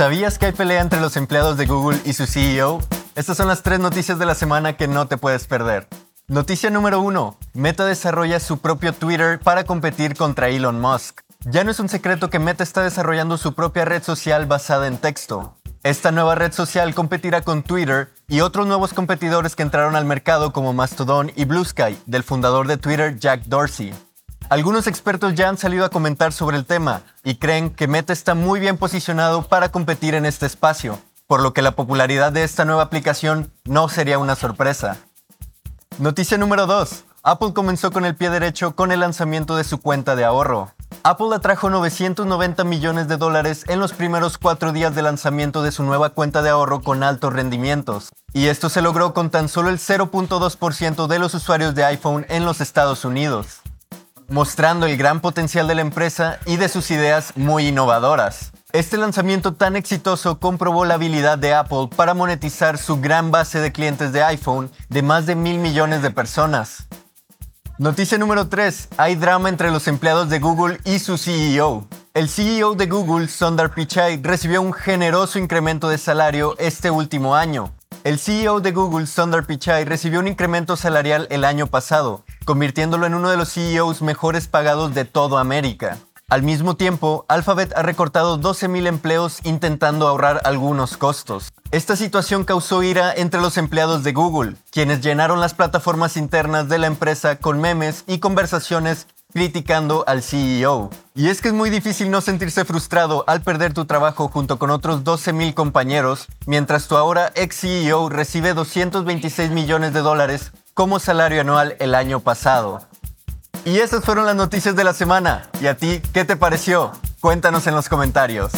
¿Sabías que hay pelea entre los empleados de Google y su CEO? Estas son las tres noticias de la semana que no te puedes perder. Noticia número 1. Meta desarrolla su propio Twitter para competir contra Elon Musk. Ya no es un secreto que Meta está desarrollando su propia red social basada en texto. Esta nueva red social competirá con Twitter y otros nuevos competidores que entraron al mercado como Mastodon y Blue Sky, del fundador de Twitter Jack Dorsey. Algunos expertos ya han salido a comentar sobre el tema y creen que Meta está muy bien posicionado para competir en este espacio, por lo que la popularidad de esta nueva aplicación no sería una sorpresa. Noticia número 2. Apple comenzó con el pie derecho con el lanzamiento de su cuenta de ahorro. Apple atrajo 990 millones de dólares en los primeros cuatro días de lanzamiento de su nueva cuenta de ahorro con altos rendimientos, y esto se logró con tan solo el 0.2% de los usuarios de iPhone en los Estados Unidos mostrando el gran potencial de la empresa y de sus ideas muy innovadoras. Este lanzamiento tan exitoso comprobó la habilidad de Apple para monetizar su gran base de clientes de iPhone de más de mil millones de personas. Noticia número 3. Hay drama entre los empleados de Google y su CEO. El CEO de Google, Sundar Pichai, recibió un generoso incremento de salario este último año. El CEO de Google, Sundar Pichai, recibió un incremento salarial el año pasado, convirtiéndolo en uno de los CEOs mejores pagados de toda América. Al mismo tiempo, Alphabet ha recortado 12.000 empleos intentando ahorrar algunos costos. Esta situación causó ira entre los empleados de Google, quienes llenaron las plataformas internas de la empresa con memes y conversaciones criticando al CEO. Y es que es muy difícil no sentirse frustrado al perder tu trabajo junto con otros 12.000 compañeros, mientras tu ahora ex CEO recibe 226 millones de dólares como salario anual el año pasado. Y esas fueron las noticias de la semana. ¿Y a ti qué te pareció? Cuéntanos en los comentarios.